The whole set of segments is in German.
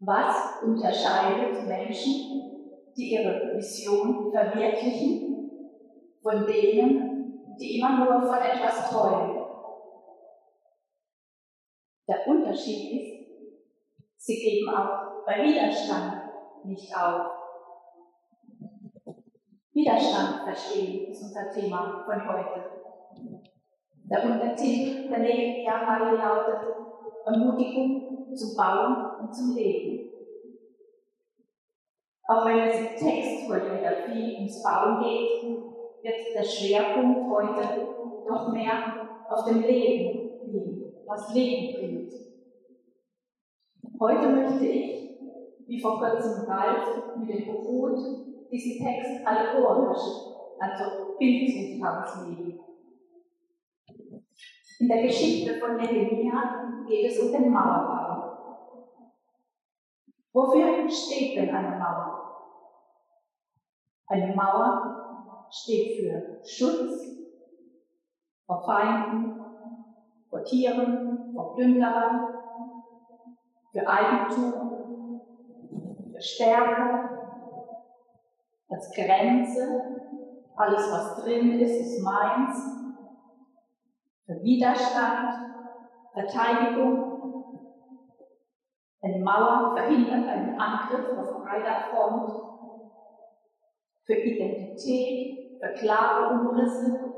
Was unterscheidet Menschen, die ihre Vision verwirklichen, von denen, die immer nur von etwas träumen? Der Unterschied ist, sie geben auch bei Widerstand nicht auf. Widerstand verstehen ist unser Thema von heute. Der Untertitel der Nehemiah-Reihe lautet Ermutigung zum Bauen und zum Leben. Auch wenn es im Text heute wieder viel ums Bauen geht, wird der Schwerpunkt heute doch mehr auf dem Leben liegen, was Leben bringt. Heute möchte ich, wie vor kurzem Ralf mit dem Brot, diesen Text allegorisch, also bildlich auslegen. In der Geschichte von Nehemiah geht es um den Mauerbau. Wofür steht denn eine Mauer? Eine Mauer steht für Schutz vor Feinden, vor Tieren, vor Plünderern, für Eigentum, für Stärke, als Grenze, alles was drin ist, ist meins, für Widerstand, Verteidigung. Eine Mauer verhindert einen Angriff auf breiter Front. Für Identität, für klare Umrisse.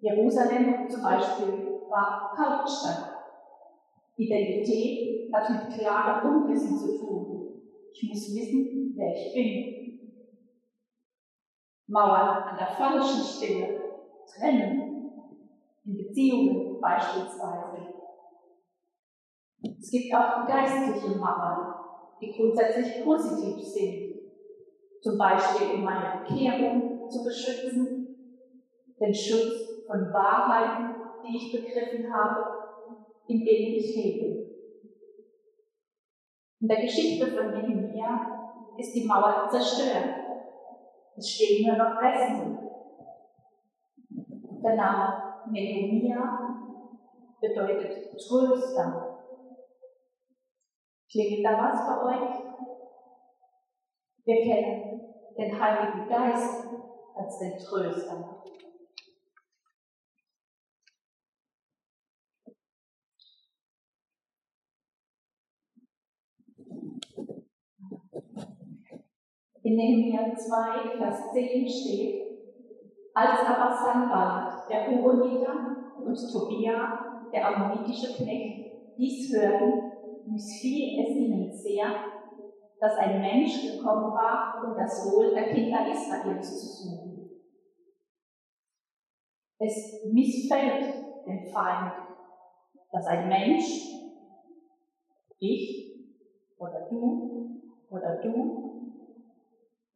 Jerusalem zum Beispiel war Hauptstadt. Identität hat mit klaren Umrissen zu tun. Ich muss wissen, wer ich bin. Mauern an der falschen Stelle trennen in Beziehungen beispielsweise. Es gibt auch geistliche Mauern, die grundsätzlich positiv sind. Zum Beispiel um meine Bekehrung zu beschützen, den Schutz von Wahrheiten, die ich begriffen habe, in denen ich lebe. In der Geschichte von Nehemiah ist die Mauer zerstört. Es stehen nur noch Resten. Der Name Nehemia bedeutet Tröster. Klingt da was bei euch? Wir kennen den Heiligen Geist als den Tröster. In Nehemiah 2, Vers 10 steht, als aber Sanballat, der Horoniter, und Tobia, der ammonitische Knecht, dies hörten, missfiel es ihnen sehr, dass ein Mensch gekommen war, um das Wohl der Kinder Israels zu suchen. Es missfällt dem Feind, dass ein Mensch, ich oder du oder du,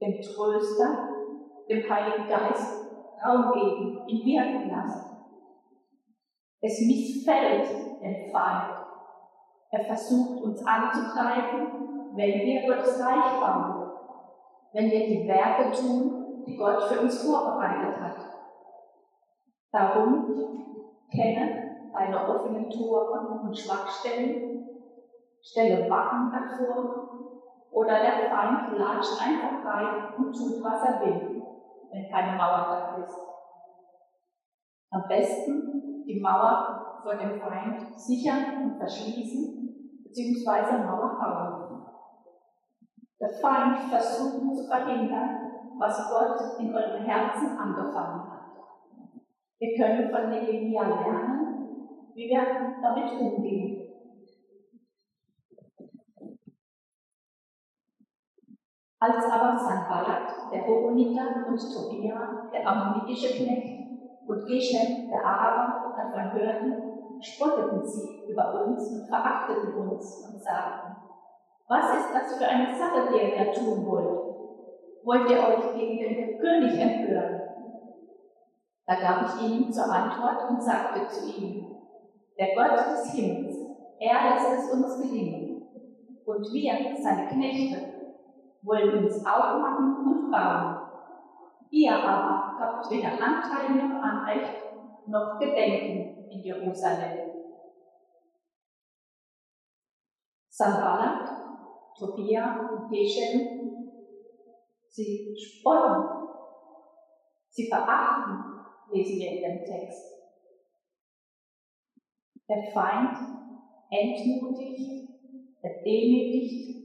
dem Tröster, dem Heiligen Geist Raum geben, ihn wirken lassen. Es missfällt dem Feind. Er versucht uns anzugreifen, wenn wir Gottes Reich bauen, wenn wir die Werke tun, die Gott für uns vorbereitet hat. Darum kenne deine offenen Tore und Schwachstellen, stelle Wachen hervor, oder der Feind latscht einfach rein und tut, was er will wenn keine Mauer da ist. Am besten die Mauer vor dem Feind sichern und verschließen, beziehungsweise Mauer bauen. Der Feind versucht zu verhindern, was Gott in eurem Herzen angefangen hat. Wir können von Nehemiah lernen, wie wir damit umgehen. Als aber Sanballat, der Horoniter, und Tobia, der ammonitische Knecht, und Geshem, der Araber, davon hörten, spotteten sie über uns und verachteten uns und sagten, was ist das für eine Sache, die ihr da tun wollt? Wollt ihr euch gegen den König empören? Da gab ich ihnen zur Antwort und sagte zu ihnen, der Gott des Himmels, er lässt es uns gelingen. Und wir, seine Knechte, wollen uns aufmachen und bauen. Ihr aber habt weder Anteil noch Anrecht noch Gedenken in Jerusalem. Sanballat Tobia und Geshem, sie spotten, sie verachten, lesen wir in dem Text. Der Feind entmutigt, er demütigt,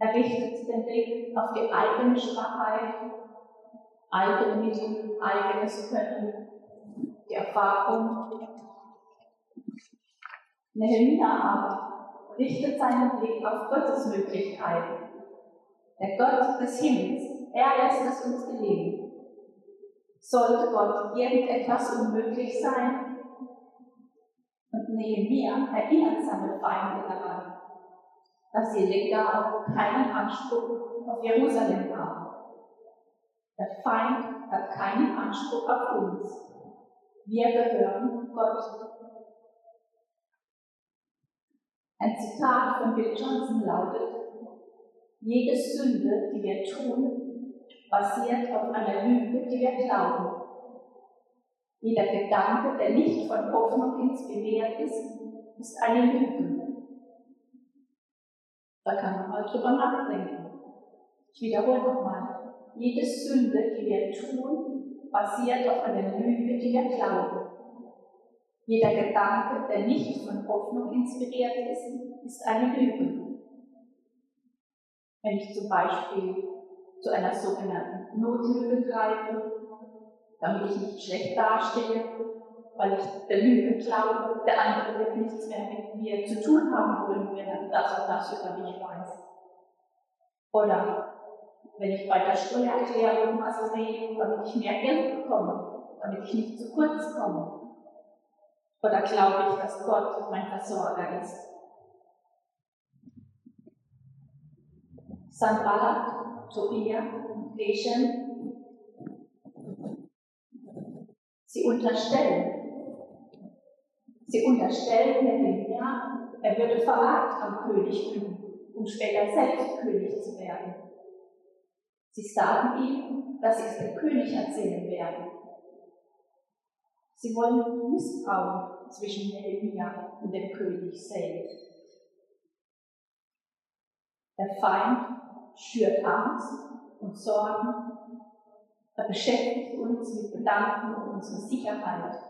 er richtet den Blick auf die eigene Schwachheit, eigene Mittel, eigenes Können, die Erfahrung. Nehemia aber richtet seinen Blick auf Gottes Möglichkeiten. Der Gott des Himmels, er lässt es uns gelingen. Sollte Gott irgendetwas unmöglich sein? Und Nehemia erinnert seine Feinde daran, dass sie legal keinen Anspruch auf Jerusalem haben. Der Feind hat keinen Anspruch auf uns. Wir gehören Gott. Ein Zitat von Bill Johnson lautet, jede Sünde, die wir tun, basiert auf einer Lüge, die wir glauben. Jeder Gedanke, der nicht von Hoffnung inspiriert ist, ist eine Lüge. Da kann man mal drüber nachdenken. Ich wiederhole nochmal. Jede Sünde, die wir tun, basiert auf einer Lüge, die wir glauben. Jeder Gedanke, der nicht von Hoffnung inspiriert ist, ist eine Lüge. Wenn ich zum Beispiel zu einer sogenannten Notlüge greife, damit ich nicht schlecht dastehe, weil ich der Lüge glaube, der andere wird nichts mehr mit mir zu tun haben wollen, wenn er das und das über mich weiß. Oder wenn ich bei der Steuererklärung was sehe, damit ich mehr Geld bekomme, damit ich nicht zu kurz komme. Oder glaube ich, dass Gott mein Versorger ist? Sanballat, Tobia und Geshem, sie unterstellen, sie unterstellen Nehemia, er würde Verrat am König üben, um später selbst König zu werden. Sie sagen ihm, dass sie es dem König erzählen werden. Sie wollen Misstrauen zwischen Nehemia und dem König sehen. Der Feind schürt Angst und Sorgen. Er beschäftigt uns mit Gedanken um unsere Sicherheit.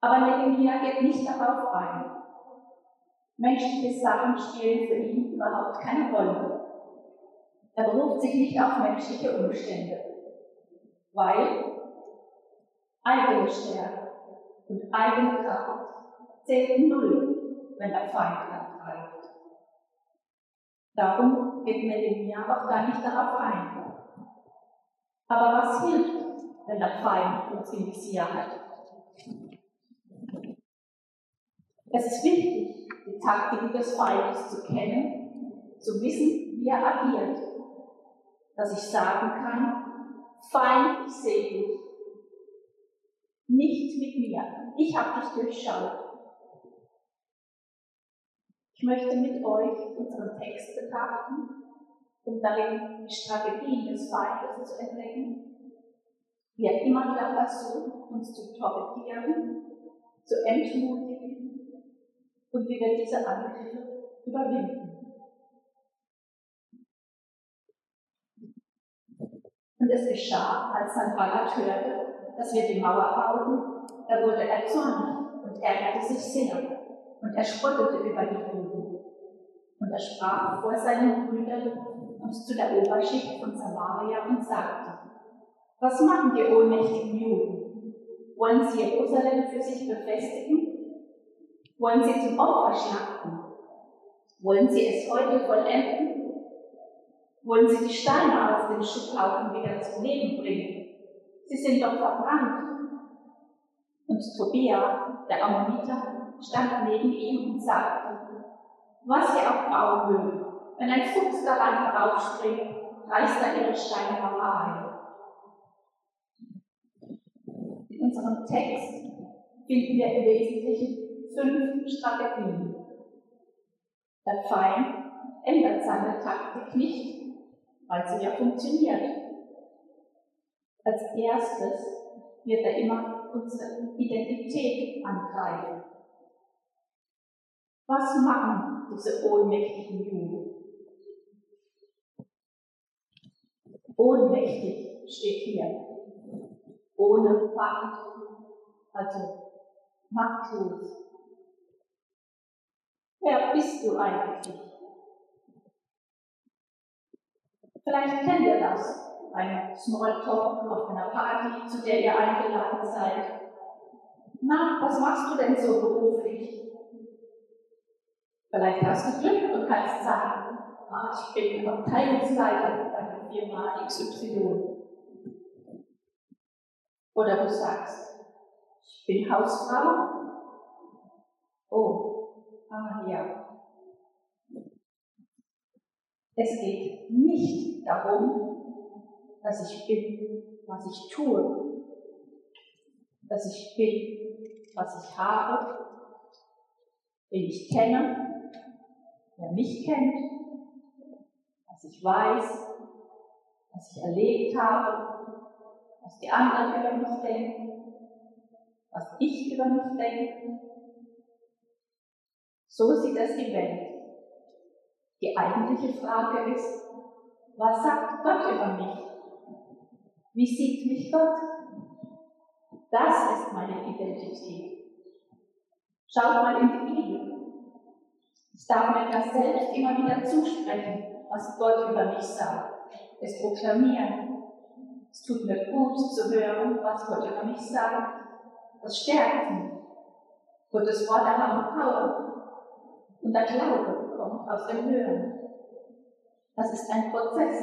Aber Nehemia geht nicht darauf ein. Menschliche Sachen spielen für ihn überhaupt keine Rolle. Er beruft sich nicht auf menschliche Umstände, weil eigene Stärke und eigene Kraft zählt null, wenn der Feind angreift. Darum geht Nehemiah auch gar nicht darauf ein. Aber was hilft, wenn der Feind uns in die Sicherheit Es ist wichtig, die Taktik des Feindes zu kennen, zu wissen, wie er agiert, dass ich sagen kann, Feind, ich sehe dich, nicht mit mir. Ich habe dich durchschaut. Ich möchte mit euch unseren Text betrachten, um darin die Strategien des Feindes zu entdecken, wie er immer wieder versucht, uns zu torpedieren, zu entmutigen und wie wir diese Angriffe überwinden. Und es geschah, als Sanballat hörte, dass wir die Mauer bauten, da wurde er zornig und ärgerte sich sehr. Und er spottete über die Juden. Und er sprach vor seinen Brüdern und zu der Oberschicht von Samaria und sagte, was machen die ohnmächtigen Juden? Wollen sie Jerusalem für sich befestigen? Wollen sie zum Opfer schlachten? Wollen sie es heute vollenden? Wollen sie die Steine aus den Schutthaufen wieder zum Leben bringen? Sie sind doch verbrannt. Und Tobia, der Ammoniter, stand neben ihm und sagte, was sie auch bauen mögen, wenn ein Fuchs daran heraufspringt, reißt er ihre Steinmauer ein. In unserem Text finden wir im Wesentlichen fünf Strategien. Der Feind ändert seine Taktik nicht, weil sie ja funktioniert. Als erstes wird er immer unsere Identität angreifen. Was machen diese ohnmächtigen Juden. Ohnmächtig steht hier. Ohne Macht, also machtlos. Wer bist du eigentlich? Vielleicht kennt ihr das, ein Smalltalk auf einer Party, zu der ihr eingeladen seid. Na, was machst du denn so beruflich? Vielleicht hast du Glück und kannst sagen, ah, ich bin Abteilungsleiter bei der Firma XY. Oder du sagst, ich bin Hausfrau. Oh, ah ja. Es geht nicht darum, dass ich bin, was ich tue, dass ich bin, was ich habe, wen ich kenne, wer mich kennt, was ich weiß, was ich erlebt habe, was die anderen über mich denken, was ich über mich denke. So sieht es die Welt. Die eigentliche Frage ist, was sagt Gott über mich? Wie sieht mich Gott? Das ist meine Identität. Schaut mal in die Bibel. Ich darf mir das selbst immer wieder zusprechen, was Gott über mich sagt. Es proklamieren. Es tut mir gut zu hören, was Gott über mich sagt. Das stärkt mich. Gottes Worte haben Power. Und der Glaube kommt aus dem Hören. Das ist ein Prozess.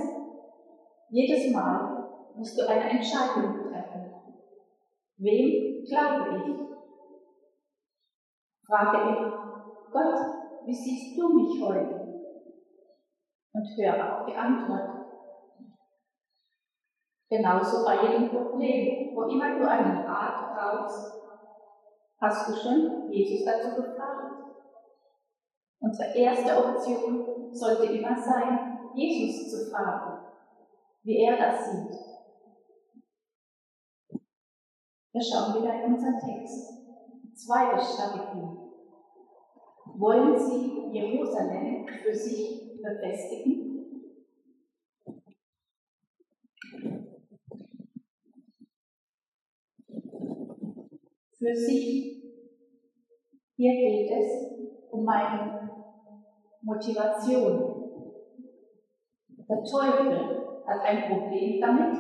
Jedes Mal musst du eine Entscheidung treffen. Wem glaube ich? Frage ich, Gott, wie siehst du mich heute? Und höre auf die Antwort. Genauso bei jedem Problem, wo immer du einen Rat brauchst, hast du schon Jesus dazu gefragt. Unsere erste Option sollte immer sein, Jesus zu fragen, wie er das sieht. Wir schauen wieder in unseren Text. Zweite Strategie. Wollen Sie Jerusalem für sich befestigen? Für sich. Hier geht es um meine Motivation. Der Teufel hat ein Problem damit,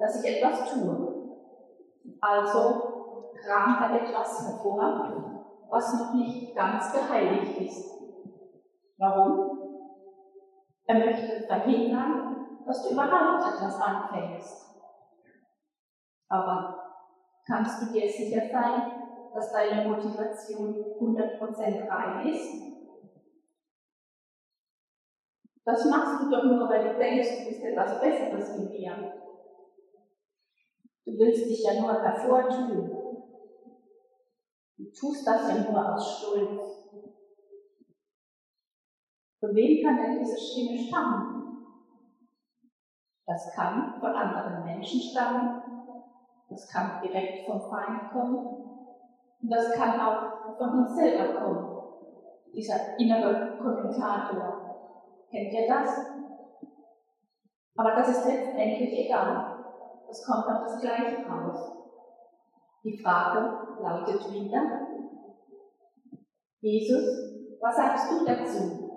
dass ich etwas tue. Also kramt er etwas hervor, was noch nicht ganz geheiligt ist. Warum? Er möchte verhindern, dass du überhaupt etwas anfängst. Aber kannst du dir sicher sein, dass deine Motivation 100% rein ist? Das machst du doch nur, weil du denkst, du bist etwas Besseres wie mir. Du willst dich ja nur hervortun. Du tust das ja nur aus Stolz. Von wem kann denn diese Stimme stammen? Das kann von anderen Menschen stammen, das kann direkt vom Feind kommen und das kann auch von uns selber kommen. Dieser innere Kommentator. Kennt ihr das? Aber das ist letztendlich egal. Es kommt auf das Gleiche raus. Die Frage lautet wieder, Jesus, was sagst du dazu?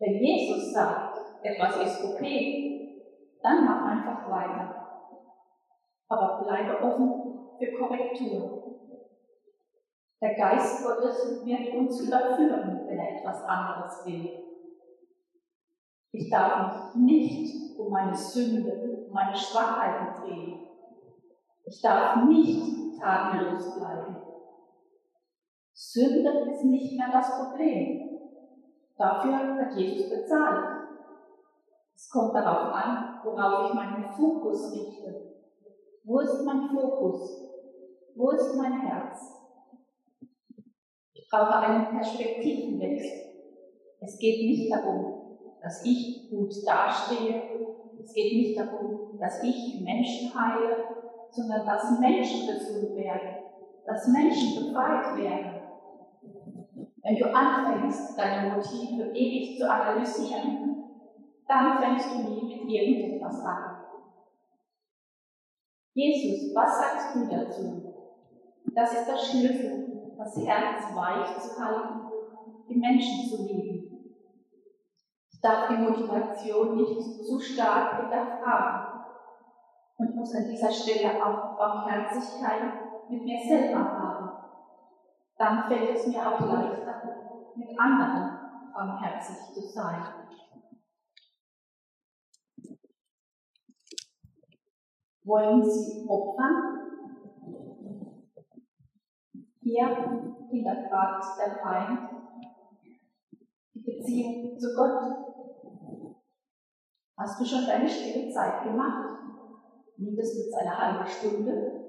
Wenn Jesus sagt, etwas ist okay, dann mach einfach weiter. Aber bleibe offen für Korrektur. Der Geist Gottes wird uns überführen, wenn er etwas anderes will. Ich darf mich nicht um meine Sünde, um meine Schwachheiten drehen. Ich darf nicht tatenlos bleiben. Sünde ist nicht mehr das Problem. Dafür hat Jesus bezahlt. Es kommt darauf an, worauf ich meinen Fokus richte. Wo ist mein Fokus? Wo ist mein Herz? Ich brauche einen Perspektivenwechsel. Es geht nicht darum, dass ich gut dastehe. Es geht nicht darum, dass ich Menschen heile, sondern dass Menschen gesund werden, dass Menschen befreit werden. Wenn du anfängst, deine Motive ewig zu analysieren, dann fängst du nie mit irgendetwas an. Jesus, was sagst du dazu? Das ist der Schlüssel, das Herz weich zu halten, die Menschen zu lieben. Darf die Motivation nicht zu stark hinterfragen und muss an dieser Stelle auch Barmherzigkeit mit mir selber haben. Dann fällt es mir auch leichter, mit anderen barmherzig zu sein. Wollen Sie opfern? Hier hinterfragt der Feind die Beziehung zu Gott. Hast du schon deine stille Zeit gemacht? Mindestens eine halbe Stunde?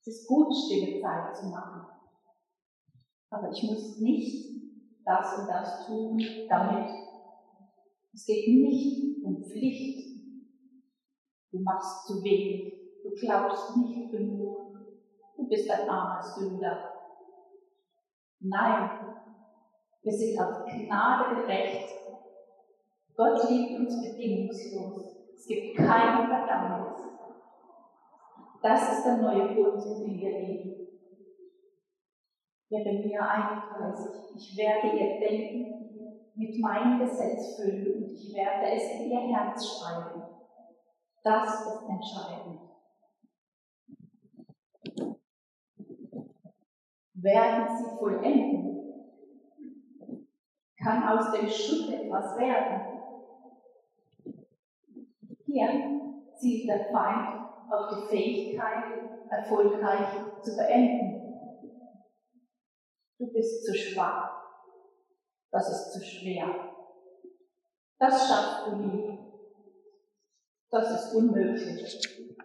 Es ist gut, stille Zeit zu machen. Aber ich muss nicht das und das tun, damit. Es geht nicht um Pflicht, Du machst zu wenig. Du glaubst nicht genug. Du bist ein armer Sünder. Nein, wir sind auf Gnade gerecht. Gott liebt uns bedingungslos. Es gibt keine Verdammnis. Das ist der neue Grund, in dem wir leben. Jeremia 31. Ich werde ihr Denken mit meinem Gesetz füllen und ich werde es in ihr Herz schreiben. Das ist entscheidend. Werden sie vollenden, kann aus dem Schutt etwas werden. Hier zielt der Feind auf die Fähigkeit, erfolgreich zu beenden. Du bist zu schwach. Das ist zu schwer. Das schaffst du nie. Das ist unmöglich.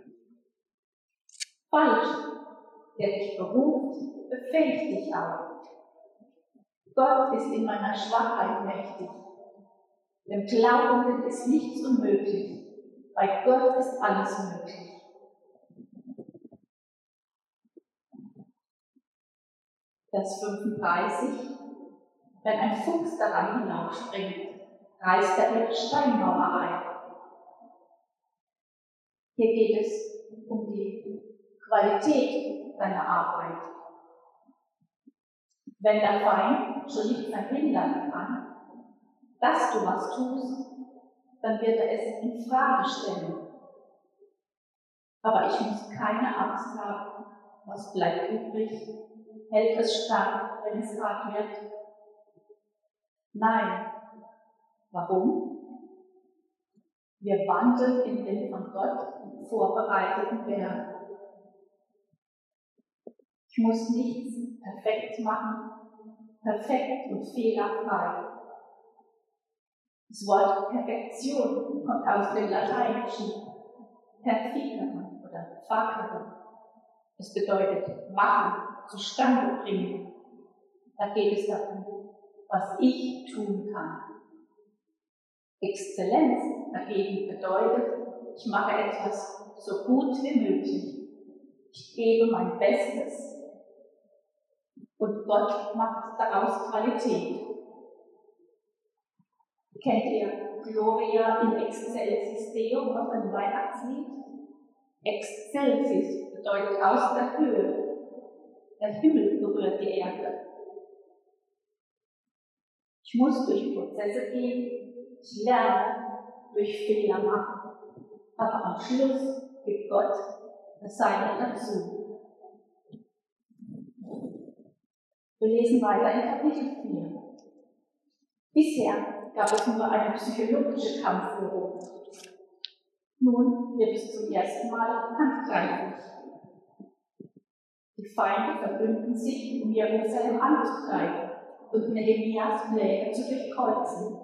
Falsch. Der dich beruft, befähigt dich auch. Gott ist in meiner Schwachheit mächtig. Dem Glaubenden ist nichts unmöglich. Bei Gott ist alles möglich. Vers 35. Wenn ein Fuchs daran hinaufspringt, reißt er ihre Steinmauer ein. Hier geht es um die Qualität deiner Arbeit. Wenn der Feind schon nicht verhindern kann, dass du was tust, dann wird er es in Frage stellen. Aber ich muss keine Angst haben, was bleibt übrig, hält es stark, wenn es hart wird. Nein. Warum? Wir wandeln in den von Gott vorbereiteten Berg. Ich muss nichts perfekt machen, perfekt und fehlerfrei. Das Wort Perfektion kommt aus dem Lateinischen perfecere oder facere. Es bedeutet machen, zustande bringen. Da geht es darum, was ich tun kann. Exzellenz dagegen bedeutet, ich mache etwas so gut wie möglich. Ich gebe mein Bestes und Gott macht daraus Qualität. Kennt ihr Gloria in Excelsis Deo aus dem Weihnachtslied? Excelsis bedeutet aus der Höhe. Der Himmel berührt die Erde. Ich muss durch Prozesse gehen, ich lerne durch Fehler machen. Aber am Schluss gibt Gott das Seine dazu. Wir lesen weiter in Kapitel 4. Bisher gab es nur eine psychologische Kampfführung. Nun wird es zum ersten Mal handgreiflich. Die Feinde verbünden sich, um Jerusalem anzugreifen und Nehemias Pläne zu durchkreuzen.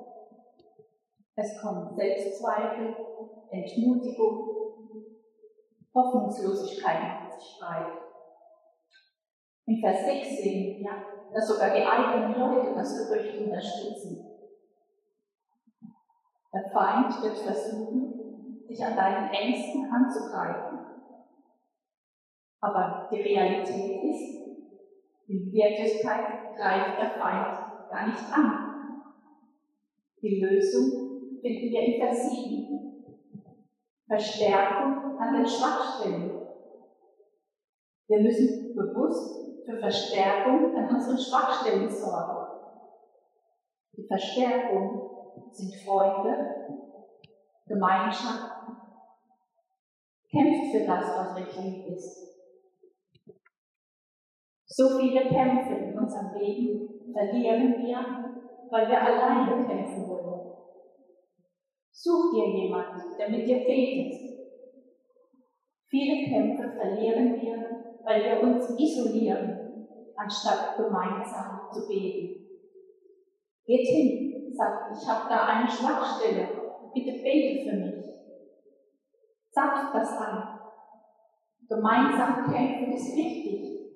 Es kommen Selbstzweifel, Entmutigung, Hoffnungslosigkeit macht sich breit. In Vers 6 sehen wir, dass sogar die eigenen Leute das Gerücht unterstützen. Der Feind wird versuchen, dich an deinen Ängsten anzugreifen. Aber die Realität ist, in Wirklichkeit greift der Feind gar nicht an. Die Lösung finden wir in Vers 7. Verstärkung an den Schwachstellen. Wir müssen bewusst für Verstärkung an unseren Schwachstellen sorgen. Die Verstärkung sind Freunde, Gemeinschaft, kämpft für das, was richtig ist. So viele Kämpfe in unserem Leben verlieren wir, weil wir alleine kämpfen wollen. Such dir jemanden, der mit dir betet. Viele Kämpfe verlieren wir, weil wir uns isolieren, anstatt gemeinsam zu beten. Geht hin, sagt, ich habe da eine Schwachstelle, bitte bete für mich. Sagt das an. Gemeinsam kämpfen ist wichtig.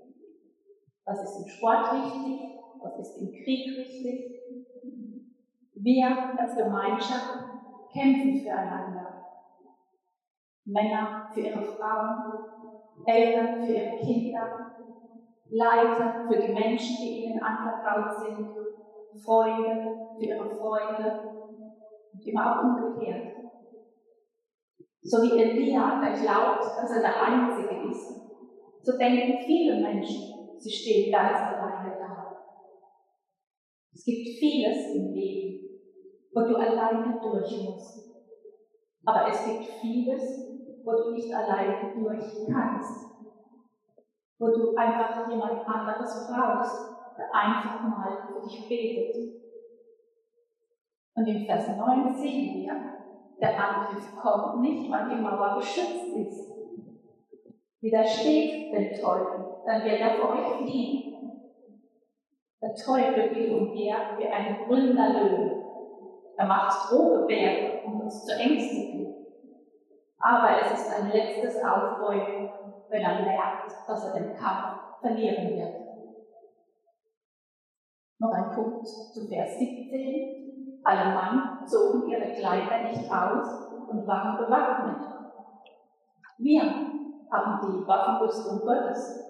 Was ist im Sport wichtig? Was ist im Krieg wichtig? Wir als Gemeinschaft kämpfen füreinander. Männer für ihre Frauen, Eltern für ihre Kinder, Leiter für die Menschen, die ihnen anvertraut sind, Freunde für ihre Freunde und immer auch umgekehrt. So wie Elia, der glaubt, dass er der Einzige ist, so denken viele Menschen, Sie stehen ganz alleine da. Es gibt vieles im Leben, wo du alleine durch musst. Aber es gibt vieles, wo du nicht alleine durch kannst. Wo du einfach jemand anderes brauchst, der einfach mal für dich betet. Und im Vers 9 sehen wir, der Angriff kommt nicht, weil die Mauer geschützt ist. Widersteht den Teufel dann wird er vor euch fliehen. Der Teufel geht umher wie ein brüllender Löwe. Er macht Drohgebärden, um uns zu ängstigen. Aber es ist ein letztes Aufbäumen, wenn er merkt, dass er den Kampf verlieren wird. Noch ein Punkt zu Vers 17. Alle Mann zogen ihre Kleider nicht aus und waren bewaffnet. Wir haben die Waffenrüstung Gottes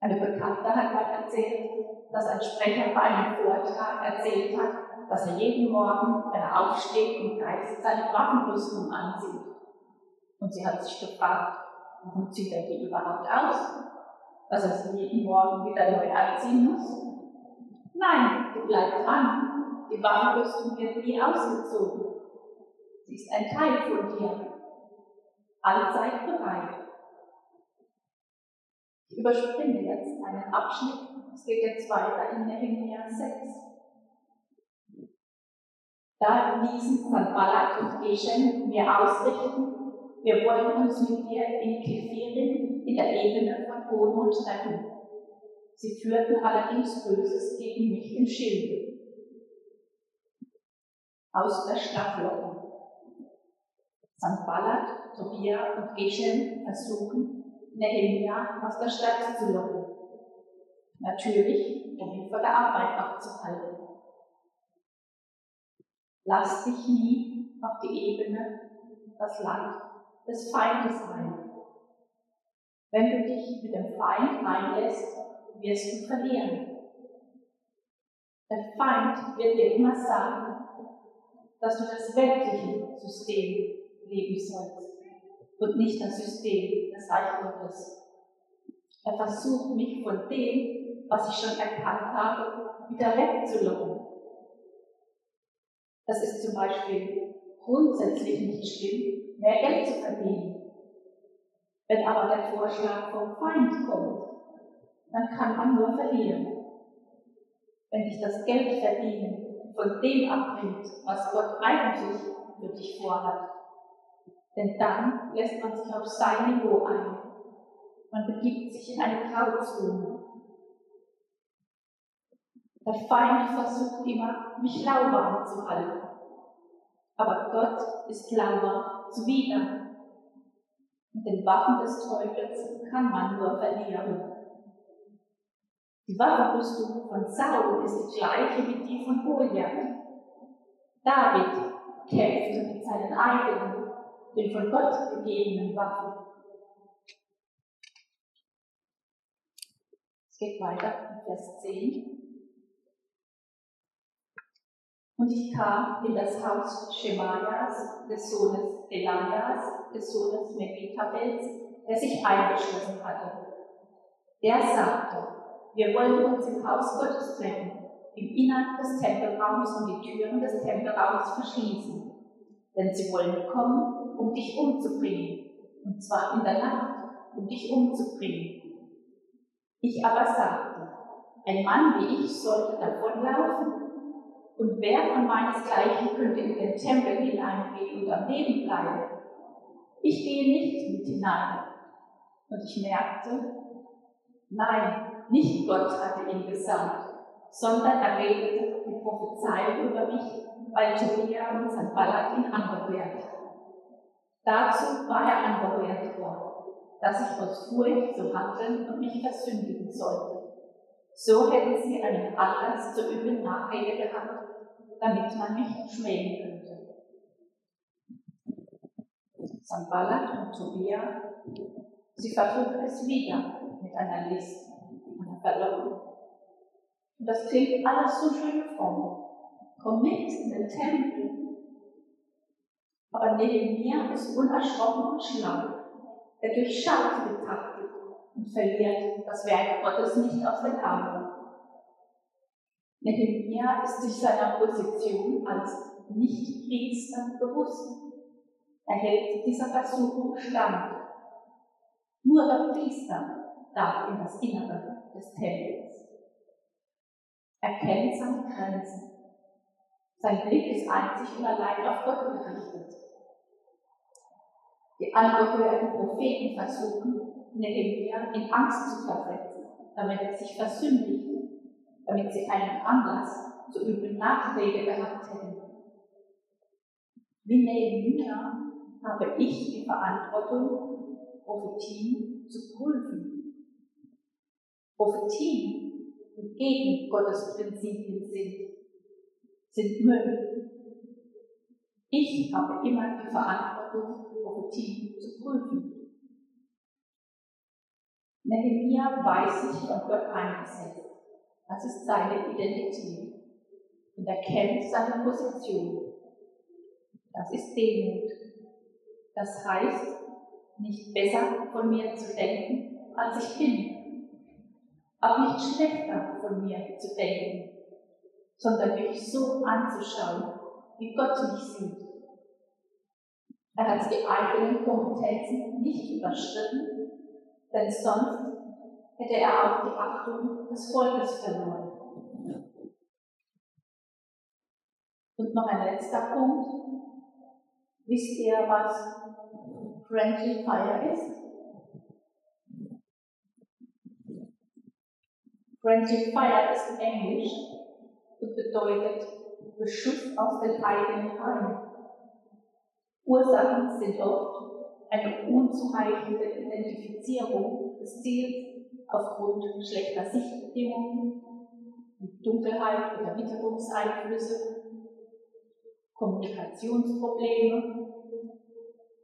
eine Bekannte hat mal erzählt, dass ein Sprecher bei einem Vortrag erzählt hat, dass er jeden Morgen, wenn er aufsteht und Geist, seine Waffenrüstung ansieht. Und sie hat sich gefragt, warum zieht er die überhaupt aus? Dass er sie jeden Morgen wieder neu anziehen muss? Nein, die bleibt an. Die Waffenrüstung wird nie ausgezogen. Sie ist ein Teil von dir. Allzeit bereit. Ich überspringe jetzt einen Abschnitt. Es geht jetzt weiter in Nehemiah 6. Da ließen Sanballat und Geshem mir ausrichten, wir wollen uns mit dir in Kephirin in der Ebene von Hohenmund treffen. Sie führten allerdings Böses gegen mich im Schilde. Aus der Stadt locken. Sanballat, Tobia und Geshem versuchen, Nehemia aus der Stadt zu locken. Natürlich, um ihn von der Arbeit abzuhalten. Lass dich nie auf die Ebene, das Land des Feindes ein. Wenn du dich mit dem Feind einlässt, wirst du verlieren. Der Feind wird dir immer sagen, dass du das weltliche System leben sollst und nicht das System des Reich Gottes. Er versucht mich von dem, was ich schon erkannt habe, wieder wegzulocken. Das ist zum Beispiel grundsätzlich nicht schlimm, mehr Geld zu verdienen. Wenn aber der Vorschlag vom Feind kommt, dann kann man nur verlieren. Wenn dich das Geld verdienen von dem abbringt, was Gott eigentlich für dich vorhat, denn dann lässt man sich auf sein Niveau ein. Man begibt sich in eine Grauzone. Der Feind versucht immer, mich lauwarm zu halten. Aber Gott ist lauwarm zuwider. Mit den Waffen des Teufels kann man nur verlieren. Die Waffenrüstung von Saul ist die gleiche wie die von Goliath. David kämpfte mit seinen eigenen den von Gott gegebenen Waffen. Es geht weiter Vers 10. Und ich kam in das Haus Schemaias, des Sohnes Elias, des Sohnes Megitabels, der sich eingeschlossen hatte. Der sagte, wir wollen uns im Haus Gottes treffen, im Innern des Tempelraums und die Türen des Tempelraums verschließen. Denn sie wollen kommen, um dich umzubringen, und zwar in der Nacht, um dich umzubringen. Ich aber sagte, ein Mann wie ich sollte davonlaufen und wer von meinesgleichen könnte in den Tempel hineingehen und am Leben bleiben? Ich gehe nicht mit hinein. Und ich merkte, nein, nicht Gott hatte ihn gesandt, sondern er redete die Prophezeiung über mich, weil Tobia und Sanballat ihn angehört. Dazu war er angehört worden, dass ich aus Furcht zu handeln und mich versündigen sollte. So hätten sie einen Anlass zur üblen Nachrede gehabt, damit man mich schmähen könnte. Sambalat und Tobia, sie versuchen es wieder mit einer List, einer Verlockung. Und das klingt alles so schön fromm. Komm mit in den Tempel. Aber neben mir ist unerschrocken und schlau, der durchschaut die Taktik und verliert das Werk Gottes nicht aus den Augen. Nehemiah ist sich seiner Position als Nicht-Priester bewusst. Er hält dieser Versuchung stand. Nur der Priester darf in das Innere des Tempels. Er kennt seine Grenzen. Sein Blick ist einzig und allein auf Gott gerichtet. Die angehörigen Propheten versuchen, Nehemiah in Angst zu versetzen, damit er sich versündigt damit sie einen Anlass zur üblen Nachrede gehabt hätten. Wie Nehemiah habe ich die Verantwortung, Prophetien zu prüfen. Prophetien, die gegen Gottes Prinzipien sind, sind Müll. Ich habe immer die Verantwortung, Prophetien zu prüfen. Nehemiah weiß sich von Gott eingesetzt. Das ist seine Identität. Und er kennt seine Position. Das ist Demut. Das heißt, nicht besser von mir zu denken, als ich bin. Auch nicht schlechter von mir zu denken, sondern mich so anzuschauen, wie Gott mich sieht. Er hat die eigenen Kompetenzen nicht überschritten, denn sonst hätte er auch die Achtung des Volkes verloren. Und noch ein letzter Punkt. Wisst ihr, was Friendly Fire ist? Friendly Fire ist Englisch und bedeutet Beschuss aus den eigenen Reihen. Ursachen sind oft eine unzureichende Identifizierung des Ziels aufgrund schlechter Sichtbedingungen, Dunkelheit oder Witterungseinflüsse, Kommunikationsprobleme,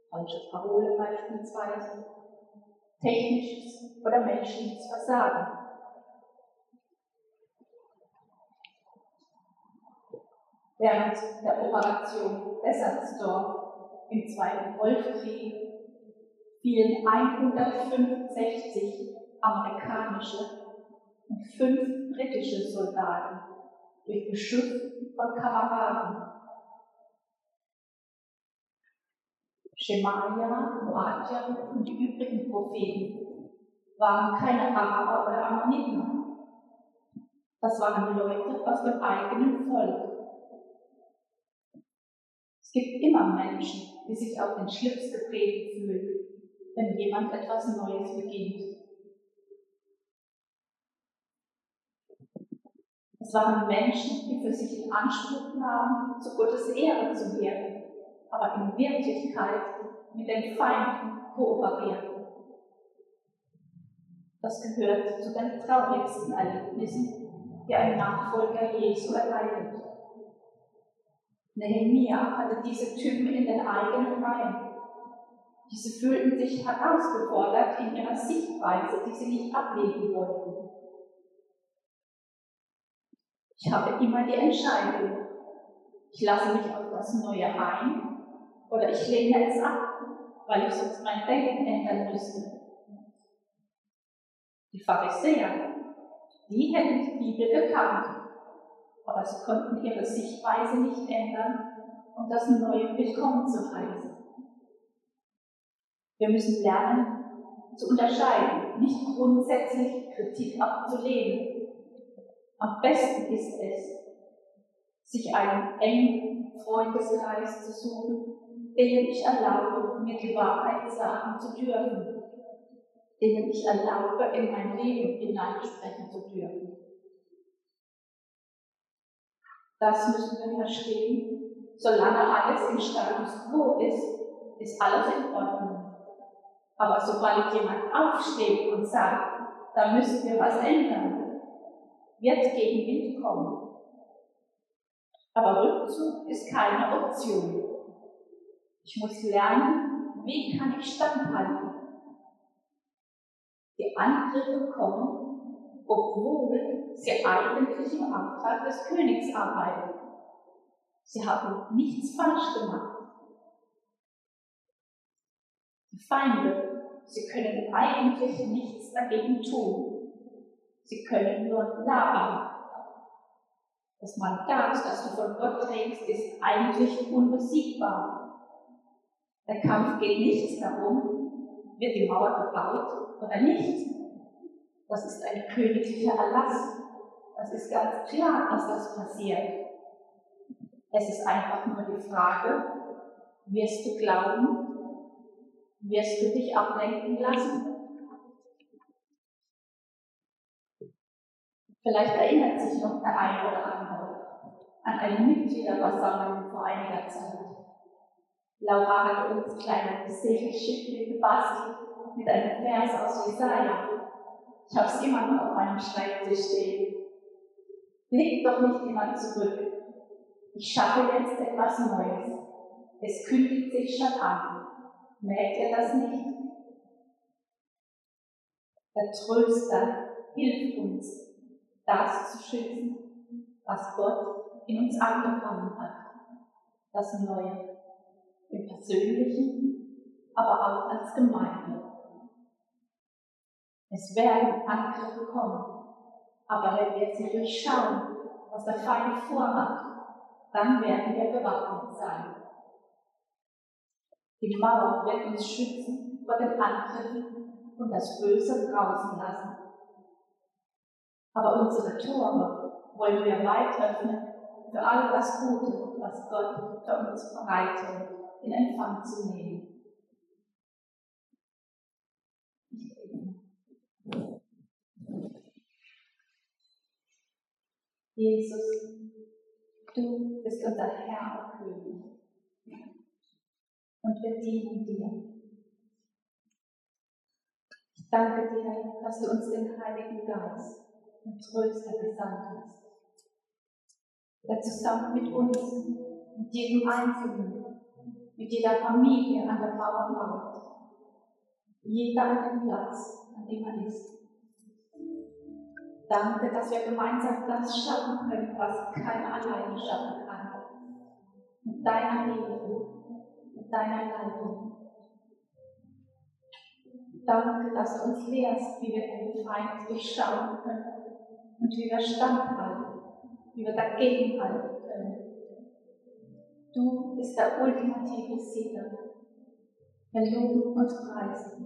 falsche Parole beispielsweise, technisches oder menschliches Versagen. Während der Operation Bessertsdorf im Zweiten Golfkrieg fielen 165 amerikanische und fünf britische Soldaten durch Beschuss von Kameraden. Schemaja, Moadja und die übrigen Propheten waren keine Araber oder Ammoniten. Das waren Leute aus dem eigenen Volk. Es gibt immer Menschen, die sich auf den Schlips getreten fühlen, wenn jemand etwas Neues beginnt. Es waren Menschen, die für sich in Anspruch nahmen, zu Gottes Ehre zu werden, aber in Wirklichkeit mit den Feinden kooperierten. Das gehört zu den traurigsten Erlebnissen, die ein Nachfolger Jesu erleidet. Nehemiah hatte diese Typen in den eigenen Reihen. Diese fühlten sich herausgefordert in ihrer Sichtweise, die sie nicht ablegen wollten. Ich habe immer die Entscheidung. Ich lasse mich auf das Neue ein oder ich lehne es ab, weil ich sonst mein Denken ändern müsste. Die Pharisäer, die hätten die Bibel gekannt, aber sie konnten ihre Sichtweise nicht ändern, um das Neue willkommen zu heißen. Wir müssen lernen, zu unterscheiden, nicht grundsätzlich Kritik abzulehnen. Am besten ist es, sich einen engen Freundeskreis zu suchen, denen ich erlaube, mir die Wahrheit sagen zu dürfen, denen ich erlaube, in mein Leben hineinsprechen zu dürfen. Das müssen wir verstehen. Solange alles im Status quo ist, ist alles in Ordnung. Aber sobald jemand aufsteht und sagt, da müssen wir was ändern, wird Gegenwind kommen. Aber Rückzug ist keine Option. Ich muss lernen, wie kann ich standhalten. Die Angriffe kommen, obwohl sie eigentlich im Auftrag des Königs arbeiten. Sie haben nichts falsch gemacht. Die Feinde, sie können eigentlich nichts dagegen tun. Sie können nur labern. Das Mandat, das du von Gott trägst, ist eigentlich unbesiegbar. Der Kampf geht nicht darum, wird die Mauer gebaut oder nicht. Das ist ein königlicher Erlass. Das ist ganz klar, dass das passiert. Es ist einfach nur die Frage, wirst du glauben wirst du dich ablenken lassen? Vielleicht erinnert sich noch der eine oder andere an eine Mitgliederversammlung vor einiger Zeit. Laura hat uns kleine Segelschiffchen gebastelt mit einem Vers aus Jesaja. Ich habe es immer noch auf meinem Schreibtisch stehen. Blick doch nicht immer zurück. Ich schaffe jetzt etwas Neues. Es kündigt sich schon an. Merkt ihr das nicht? Der Tröster hilft uns, das zu schützen, was Gott in uns angefangen hat. Das Neue. Im Persönlichen, aber auch als Gemeinde. Es werden Angriffe kommen, aber wenn wir sie durchschauen, was der Feind vorhat, dann werden wir gewappnet sein. Die Mauer wird uns schützen vor den Angriffen und das Böse draußen lassen. Aber unsere Tore wollen wir weit öffnen für all das Gute, was Gott für uns bereitet, in Empfang zu nehmen. Jesus, du bist unser Herr und König und wir dienen dir. Ich danke dir, dass du uns den Heiligen Geist und Tröster gesandt hast, der zusammen mit uns, mit jedem Einzelnen, mit jeder Familie an der Mauer baut, jeder an dem Platz, an dem er ist. Danke, dass wir gemeinsam das schaffen können, was keiner alleine schaffen kann. Mit deiner Liebe deiner Leitung. Danke, dass du uns lehrst, wie wir den Feind durchschauen können und wie wir standhalten, wie wir dagegenhalten können. Du bist der ultimative Sieger. Wir loben und preisen